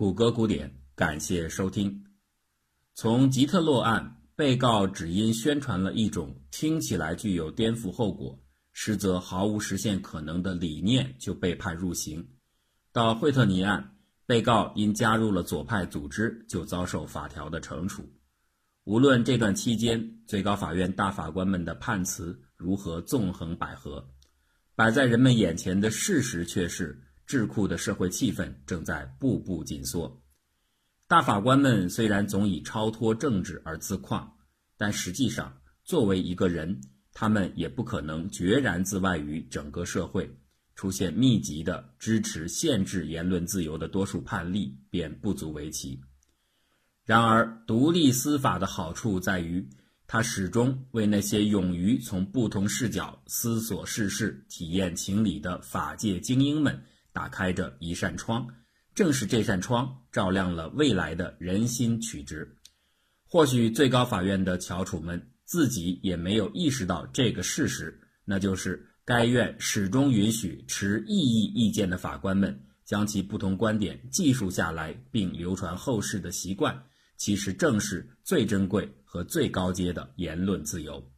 谷歌古典，感谢收听。从吉特洛案，被告只因宣传了一种听起来具有颠覆后果，实则毫无实现可能的理念，就被判入刑；到惠特尼案，被告因加入了左派组织，就遭受法条的惩处。无论这段期间最高法院大法官们的判词如何纵横捭阖，摆在人们眼前的事实却是。智库的社会气氛正在步步紧缩。大法官们虽然总以超脱政治而自况，但实际上，作为一个人，他们也不可能决然自外于整个社会。出现密集的支持限制言论自由的多数判例，便不足为奇。然而，独立司法的好处在于，它始终为那些勇于从不同视角思索世事、体验情理的法界精英们。打开着一扇窗，正是这扇窗照亮了未来的人心曲直。或许最高法院的翘楚们自己也没有意识到这个事实，那就是该院始终允许持异议意见的法官们将其不同观点记述下来并流传后世的习惯，其实正是最珍贵和最高阶的言论自由。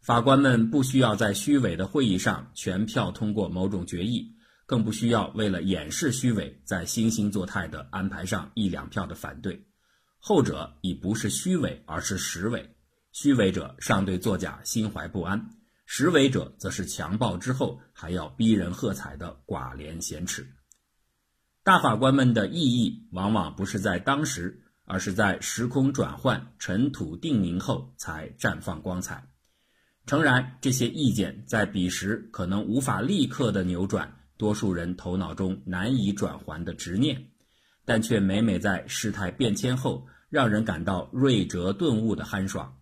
法官们不需要在虚伪的会议上全票通过某种决议。更不需要为了掩饰虚伪，在惺惺作态地安排上一两票的反对，后者已不是虚伪，而是实伪。虚伪者尚对作假心怀不安，实伪者则是强暴之后还要逼人喝彩的寡廉鲜耻。大法官们的意义往往不是在当时，而是在时空转换、尘土定凝后才绽放光彩。诚然，这些意见在彼时可能无法立刻的扭转。多数人头脑中难以转还的执念，但却每每在事态变迁后，让人感到睿哲顿悟的酣爽。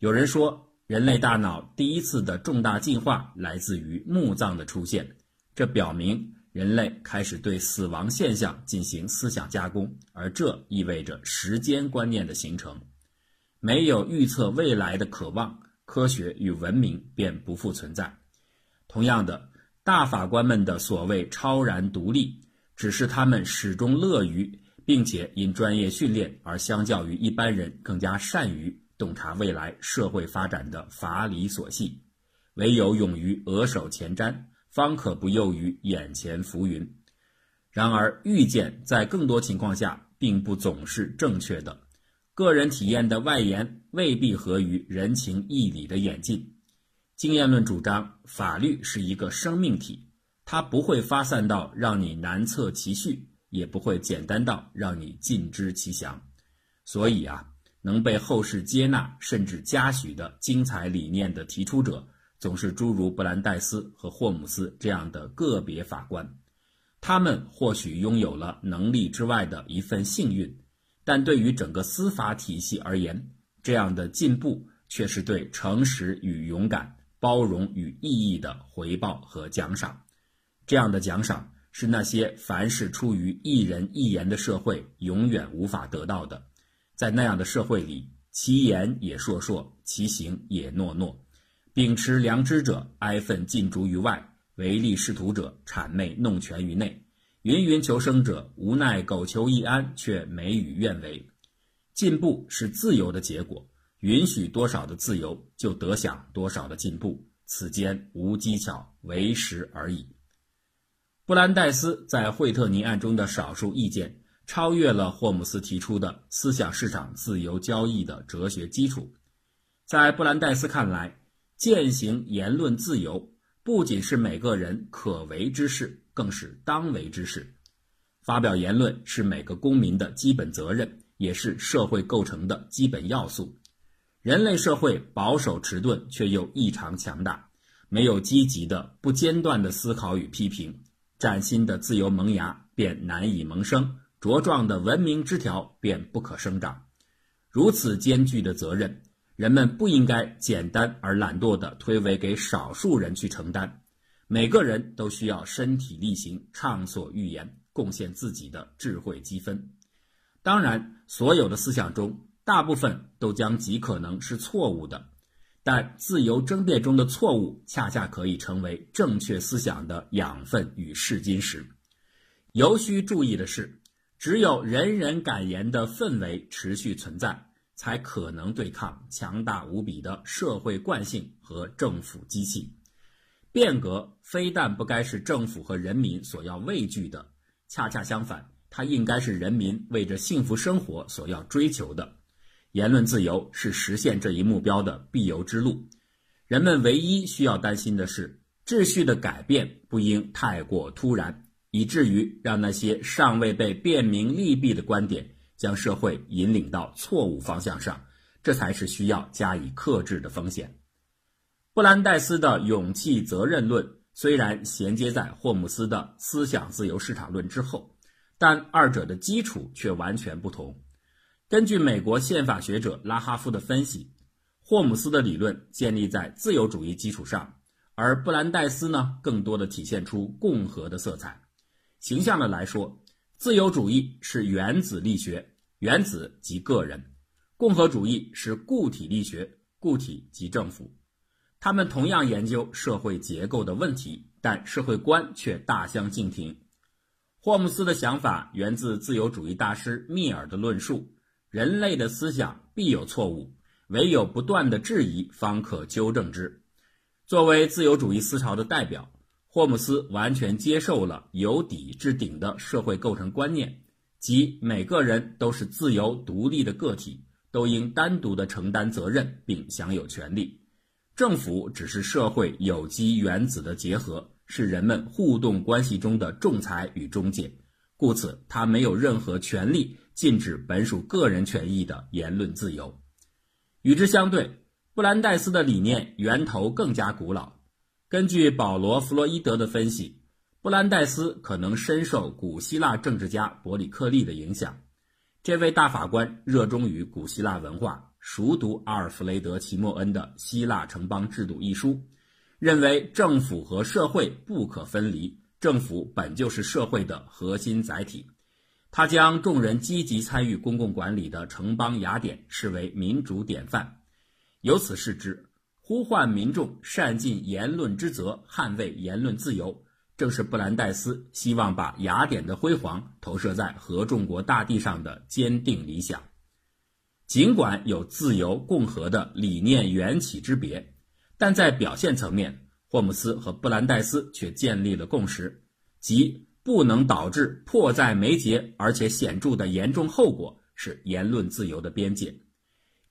有人说，人类大脑第一次的重大进化来自于墓葬的出现，这表明人类开始对死亡现象进行思想加工，而这意味着时间观念的形成。没有预测未来的渴望，科学与文明便不复存在。同样的。大法官们的所谓超然独立，只是他们始终乐于，并且因专业训练而相较于一般人更加善于洞察未来社会发展的法理所系。唯有勇于额手前瞻，方可不囿于眼前浮云。然而，预见在更多情况下并不总是正确的，个人体验的外延未必合于人情义理的演进。经验论主张，法律是一个生命体，它不会发散到让你难测其序，也不会简单到让你尽知其详。所以啊，能被后世接纳甚至嘉许的精彩理念的提出者，总是诸如布兰代斯和霍姆斯这样的个别法官。他们或许拥有了能力之外的一份幸运，但对于整个司法体系而言，这样的进步却是对诚实与勇敢。包容与意义的回报和奖赏，这样的奖赏是那些凡是出于一人一言的社会永远无法得到的。在那样的社会里，其言也硕硕，其行也诺诺。秉持良知者哀愤尽逐于外，唯利是图者谄媚弄权于内，芸芸求生者无奈苟求一安，却美与愿违。进步是自由的结果。允许多少的自由，就得享多少的进步，此间无技巧，为时而已。布兰代斯在惠特尼案中的少数意见，超越了霍姆斯提出的思想市场自由交易的哲学基础。在布兰代斯看来，践行言论自由不仅是每个人可为之事，更是当为之事。发表言论是每个公民的基本责任，也是社会构成的基本要素。人类社会保守迟钝，却又异常强大。没有积极的、不间断的思考与批评，崭新的自由萌芽便难以萌生，茁壮的文明枝条便不可生长。如此艰巨的责任，人们不应该简单而懒惰地推诿给少数人去承担。每个人都需要身体力行，畅所欲言，贡献自己的智慧积分。当然，所有的思想中。大部分都将极可能是错误的，但自由争辩中的错误恰恰可以成为正确思想的养分与试金石。尤需注意的是，只有人人敢言的氛围持续存在，才可能对抗强大无比的社会惯性和政府机器。变革非但不该是政府和人民所要畏惧的，恰恰相反，它应该是人民为着幸福生活所要追求的。言论自由是实现这一目标的必由之路。人们唯一需要担心的是，秩序的改变不应太过突然，以至于让那些尚未被辨明利弊的观点将社会引领到错误方向上，这才是需要加以克制的风险。布兰代斯的勇气责任论虽然衔接在霍姆斯的思想自由市场论之后，但二者的基础却完全不同。根据美国宪法学者拉哈夫的分析，霍姆斯的理论建立在自由主义基础上，而布兰代斯呢，更多的体现出共和的色彩。形象的来说，自由主义是原子力学，原子即个人；共和主义是固体力学，固体即政府。他们同样研究社会结构的问题，但社会观却大相径庭。霍姆斯的想法源自自由主义大师密尔的论述：人类的思想必有错误，唯有不断的质疑方可纠正之。作为自由主义思潮的代表，霍姆斯完全接受了由底至顶的社会构成观念，即每个人都是自由独立的个体，都应单独的承担责任并享有权利。政府只是社会有机原子的结合，是人们互动关系中的仲裁与中介，故此他没有任何权利禁止本属个人权益的言论自由。与之相对，布兰代斯的理念源头更加古老。根据保罗·弗洛伊德的分析，布兰代斯可能深受古希腊政治家伯里克利的影响。这位大法官热衷于古希腊文化。熟读阿尔弗雷德·齐默恩的《希腊城邦制度》一书，认为政府和社会不可分离，政府本就是社会的核心载体。他将众人积极参与公共管理的城邦雅典视为民主典范。由此视之，呼唤民众善尽言论之责，捍卫言论自由，正是布兰代斯希望把雅典的辉煌投射在合众国大地上的坚定理想。尽管有自由共和的理念缘起之别，但在表现层面，霍姆斯和布兰代斯却建立了共识，即不能导致迫在眉睫而且显著的严重后果是言论自由的边界。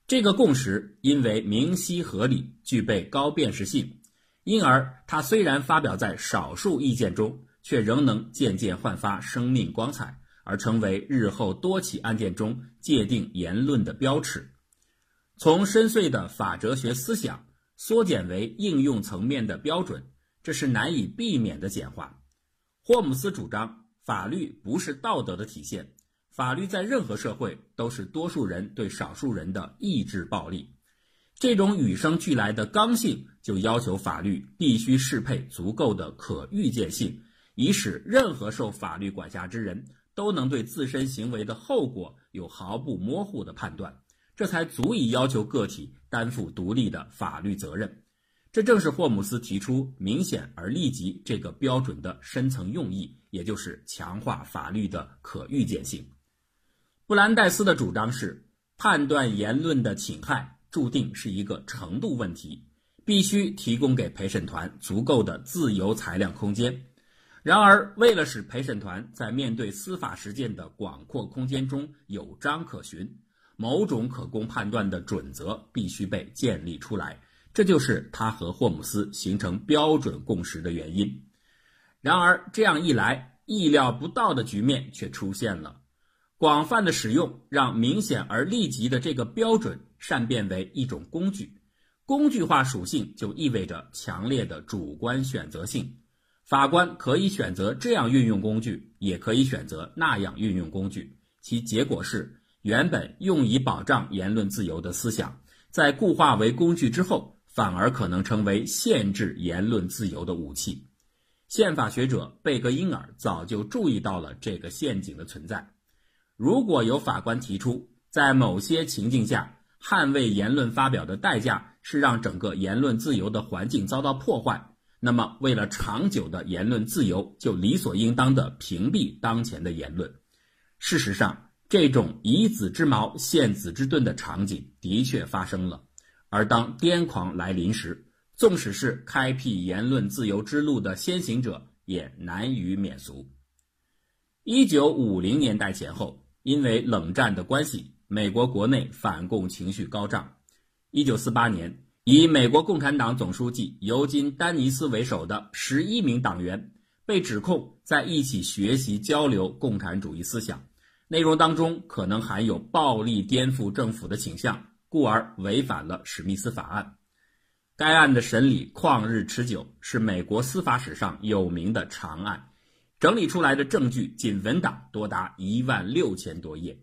这个共识因为明晰合理，具备高辨识性，因而它虽然发表在少数意见中，却仍能渐渐焕发生命光彩。而成为日后多起案件中界定言论的标尺，从深邃的法哲学思想缩减为应用层面的标准，这是难以避免的简化。霍姆斯主张，法律不是道德的体现，法律在任何社会都是多数人对少数人的意志暴力。这种与生俱来的刚性，就要求法律必须适配足够的可预见性，以使任何受法律管辖之人。都能对自身行为的后果有毫不模糊的判断，这才足以要求个体担负独立的法律责任。这正是霍姆斯提出“明显而立即”这个标准的深层用意，也就是强化法律的可预见性。布兰代斯的主张是，判断言论的侵害注定是一个程度问题，必须提供给陪审团足够的自由裁量空间。然而，为了使陪审团在面对司法实践的广阔空间中有章可循，某种可供判断的准则必须被建立出来。这就是他和霍姆斯形成标准共识的原因。然而，这样一来，意料不到的局面却出现了：广泛的使用让明显而立即的这个标准善变为一种工具。工具化属性就意味着强烈的主观选择性。法官可以选择这样运用工具，也可以选择那样运用工具。其结果是，原本用以保障言论自由的思想，在固化为工具之后，反而可能成为限制言论自由的武器。宪法学者贝格因尔早就注意到了这个陷阱的存在。如果有法官提出，在某些情境下，捍卫言论发表的代价是让整个言论自由的环境遭到破坏。那么，为了长久的言论自由，就理所应当的屏蔽当前的言论。事实上，这种以子之矛陷子之盾的场景的确发生了。而当癫狂来临时，纵使是开辟言论自由之路的先行者，也难于免俗。一九五零年代前后，因为冷战的关系，美国国内反共情绪高涨。一九四八年，以美国共产党总书记尤金·丹尼斯为首的十一名党员被指控在一起学习交流共产主义思想，内容当中可能含有暴力颠覆政府的倾向，故而违反了史密斯法案。该案的审理旷日持久，是美国司法史上有名的长案。整理出来的证据仅文档多达一万六千多页。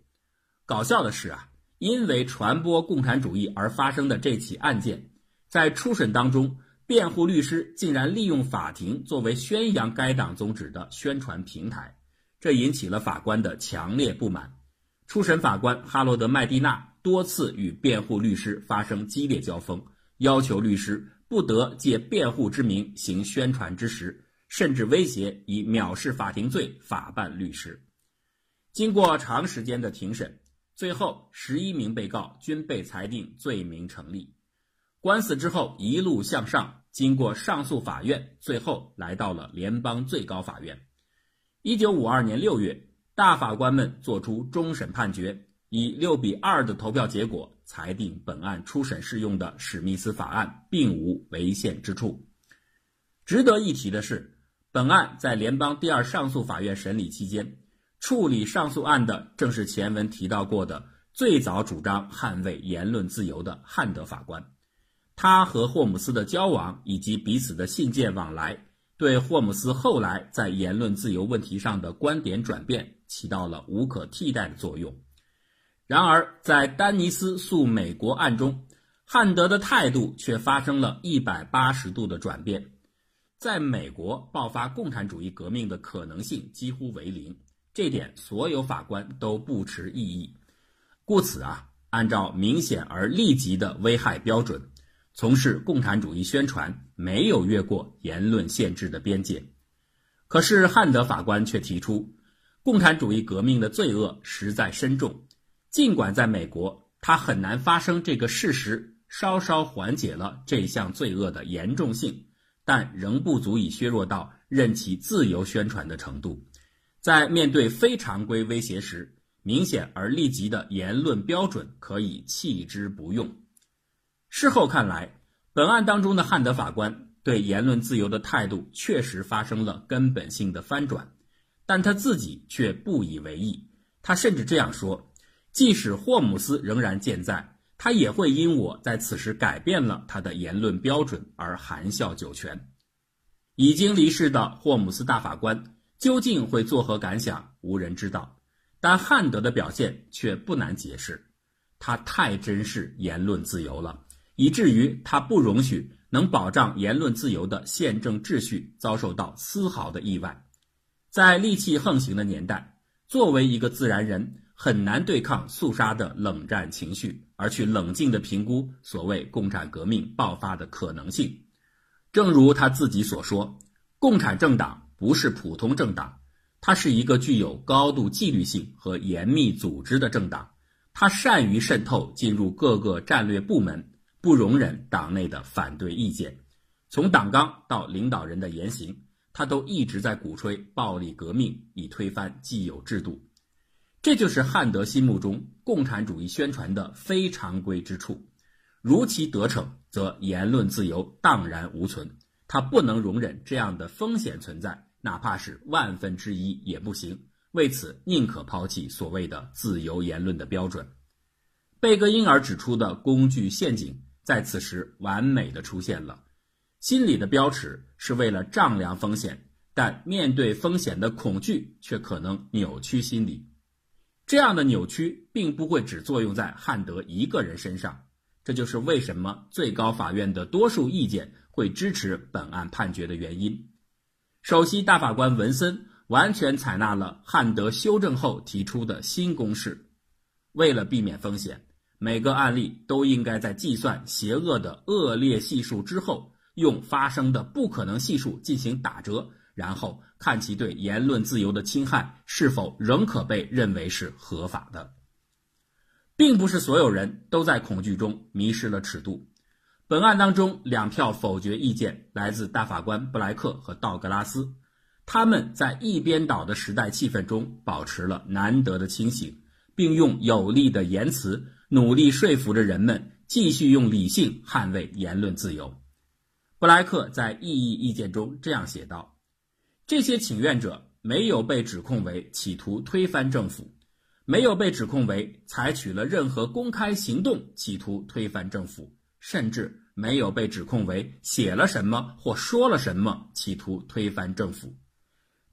搞笑的是啊，因为传播共产主义而发生的这起案件，在初审当中，辩护律师竟然利用法庭作为宣扬该党宗旨的宣传平台，这引起了法官的强烈不满。初审法官哈罗德·麦蒂娜多次与辩护律师发生激烈交锋，要求律师不得借辩护之名行宣传之实。甚至威胁以藐视法庭罪法办律师。经过长时间的庭审，最后十一名被告均被裁定罪名成立。官司之后一路向上，经过上诉法院，最后来到了联邦最高法院。一九五二年六月，大法官们作出终审判决，以六比二的投票结果裁定本案初审适用的史密斯法案并无违宪之处。值得一提的是。本案在联邦第二上诉法院审理期间，处理上诉案的正是前文提到过的最早主张捍卫言论自由的汉德法官。他和霍姆斯的交往以及彼此的信件往来，对霍姆斯后来在言论自由问题上的观点转变起到了无可替代的作用。然而，在丹尼斯诉美国案中，汉德的态度却发生了一百八十度的转变。在美国爆发共产主义革命的可能性几乎为零，这点所有法官都不持异议。故此啊，按照明显而立即的危害标准，从事共产主义宣传没有越过言论限制的边界。可是汉德法官却提出，共产主义革命的罪恶实在深重，尽管在美国它很难发生这个事实，稍稍缓解了这项罪恶的严重性。但仍不足以削弱到任其自由宣传的程度。在面对非常规威胁时，明显而立即的言论标准可以弃之不用。事后看来，本案当中的汉德法官对言论自由的态度确实发生了根本性的翻转，但他自己却不以为意。他甚至这样说：“即使霍姆斯仍然健在。”他也会因我在此时改变了他的言论标准而含笑九泉。已经离世的霍姆斯大法官究竟会作何感想，无人知道。但汉德的表现却不难解释：他太珍视言论自由了，以至于他不容许能保障言论自由的宪政秩序遭受到丝毫的意外。在戾气横行的年代，作为一个自然人。很难对抗肃杀的冷战情绪，而去冷静地评估所谓共产革命爆发的可能性。正如他自己所说，共产政党不是普通政党，它是一个具有高度纪律性和严密组织的政党。它善于渗透进入各个战略部门，不容忍党内的反对意见。从党纲到领导人的言行，他都一直在鼓吹暴力革命，以推翻既有制度。这就是汉德心目中共产主义宣传的非常规之处。如其得逞，则言论自由荡然无存。他不能容忍这样的风险存在，哪怕是万分之一也不行。为此，宁可抛弃所谓的自由言论的标准。贝格因而指出的工具陷阱，在此时完美的出现了。心理的标尺是为了丈量风险，但面对风险的恐惧却可能扭曲心理。这样的扭曲并不会只作用在汉德一个人身上，这就是为什么最高法院的多数意见会支持本案判决的原因。首席大法官文森完全采纳了汉德修正后提出的新公式：为了避免风险，每个案例都应该在计算邪恶的恶劣系数之后，用发生的不可能系数进行打折，然后看其对言论自由的侵害是否仍可被认为是合法的。并不是所有人都在恐惧中迷失了尺度。本案当中，两票否决意见来自大法官布莱克和道格拉斯，他们在一边倒的时代气氛中保持了难得的清醒，并用有力的言辞努力说服着人们继续用理性捍卫言论自由。布莱克在异议意见中这样写道：“这些请愿者没有被指控为企图推翻政府。”没有被指控为采取了任何公开行动企图推翻政府，甚至没有被指控为写了什么或说了什么企图推翻政府。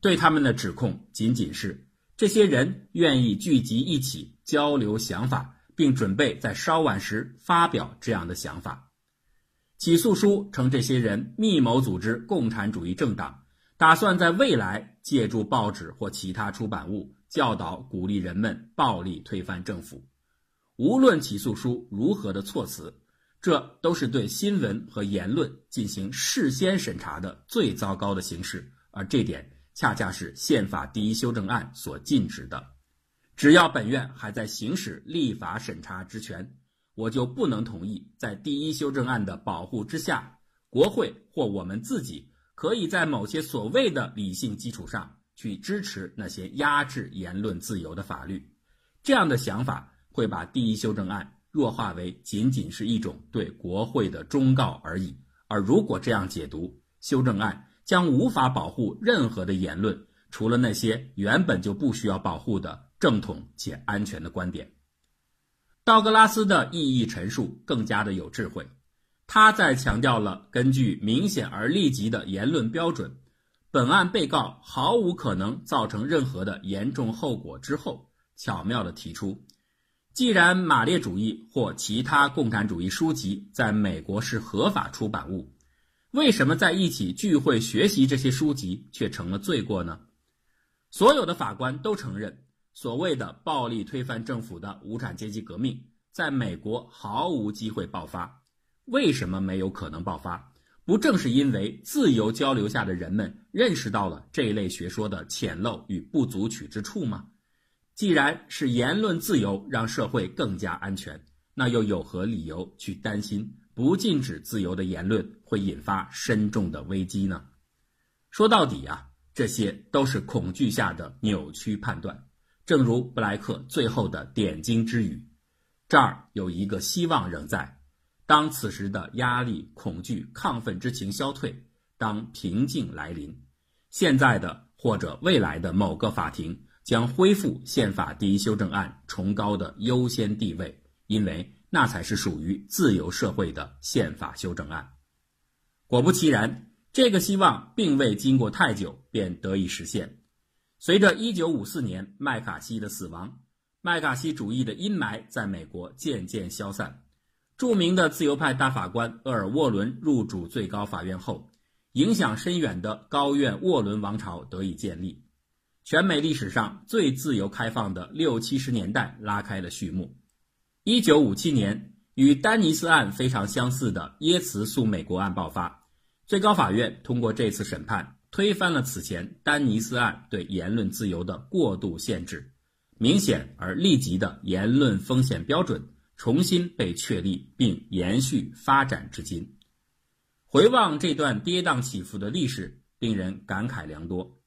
对他们的指控仅仅是这些人愿意聚集一起交流想法，并准备在稍晚时发表这样的想法。起诉书称这些人密谋组织共产主义政党，打算在未来借助报纸或其他出版物。教导鼓励人们暴力推翻政府，无论起诉书如何的措辞，这都是对新闻和言论进行事先审查的最糟糕的形式，而这点恰恰是宪法第一修正案所禁止的。只要本院还在行使立法审查之权，我就不能同意在第一修正案的保护之下，国会或我们自己可以在某些所谓的理性基础上。去支持那些压制言论自由的法律，这样的想法会把第一修正案弱化为仅仅是一种对国会的忠告而已。而如果这样解读，修正案将无法保护任何的言论，除了那些原本就不需要保护的正统且安全的观点。道格拉斯的异议陈述更加的有智慧，他在强调了根据明显而立即的言论标准。本案被告毫无可能造成任何的严重后果之后，巧妙的提出：既然马列主义或其他共产主义书籍在美国是合法出版物，为什么在一起聚会学习这些书籍却成了罪过呢？所有的法官都承认，所谓的暴力推翻政府的无产阶级革命在美国毫无机会爆发。为什么没有可能爆发？不正是因为自由交流下的人们认识到了这一类学说的浅陋与不足取之处吗？既然是言论自由让社会更加安全，那又有何理由去担心不禁止自由的言论会引发深重的危机呢？说到底啊，这些都是恐惧下的扭曲判断。正如布莱克最后的点睛之语：“这儿有一个希望仍在。”当此时的压力、恐惧、亢奋之情消退，当平静来临，现在的或者未来的某个法庭将恢复宪法第一修正案崇高的优先地位，因为那才是属于自由社会的宪法修正案。果不其然，这个希望并未经过太久便得以实现。随着1954年麦卡锡的死亡，麦卡锡主义的阴霾在美国渐渐消散。著名的自由派大法官厄尔沃伦入主最高法院后，影响深远的高院沃伦王朝得以建立，全美历史上最自由开放的六七十年代拉开了序幕。一九五七年，与丹尼斯案非常相似的耶茨诉美国案爆发，最高法院通过这次审判，推翻了此前丹尼斯案对言论自由的过度限制，明显而立即的言论风险标准。重新被确立并延续发展至今，回望这段跌宕起伏的历史，令人感慨良多。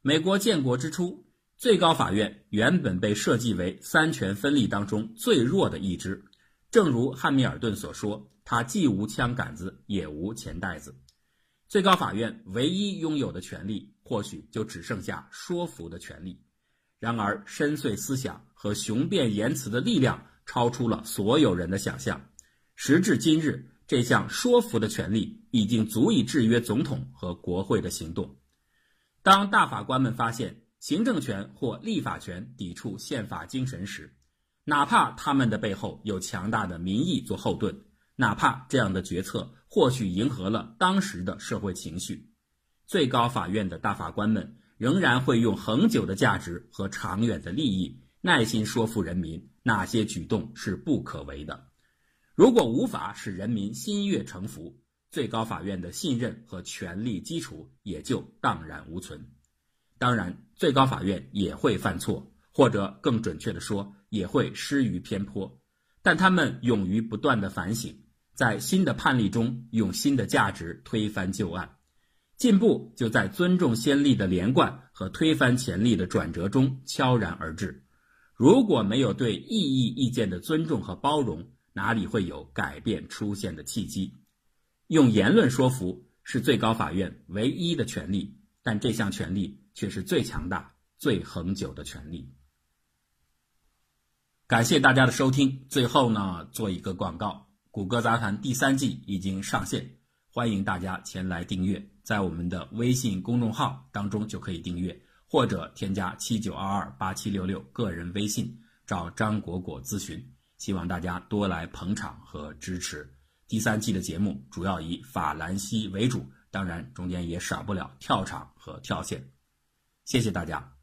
美国建国之初，最高法院原本被设计为三权分立当中最弱的一支，正如汉密尔顿所说：“它既无枪杆子，也无钱袋子。”最高法院唯一拥有的权利，或许就只剩下说服的权利。然而，深邃思想和雄辩言辞的力量。超出了所有人的想象。时至今日，这项说服的权利已经足以制约总统和国会的行动。当大法官们发现行政权或立法权抵触宪法精神时，哪怕他们的背后有强大的民意做后盾，哪怕这样的决策或许迎合了当时的社会情绪，最高法院的大法官们仍然会用恒久的价值和长远的利益，耐心说服人民。哪些举动是不可为的？如果无法使人民心悦诚服，最高法院的信任和权力基础也就荡然无存。当然，最高法院也会犯错，或者更准确地说，也会失于偏颇。但他们勇于不断的反省，在新的判例中用新的价值推翻旧案，进步就在尊重先例的连贯和推翻前例的转折中悄然而至。如果没有对异议意见的尊重和包容，哪里会有改变出现的契机？用言论说服是最高法院唯一的权利，但这项权利却是最强大、最恒久的权利。感谢大家的收听。最后呢，做一个广告：谷歌杂谈第三季已经上线，欢迎大家前来订阅，在我们的微信公众号当中就可以订阅，或者添加七九二二八七六六个人微信找张果果咨询。希望大家多来捧场和支持。第三季的节目主要以法兰西为主，当然中间也少不了跳场和跳线。谢谢大家。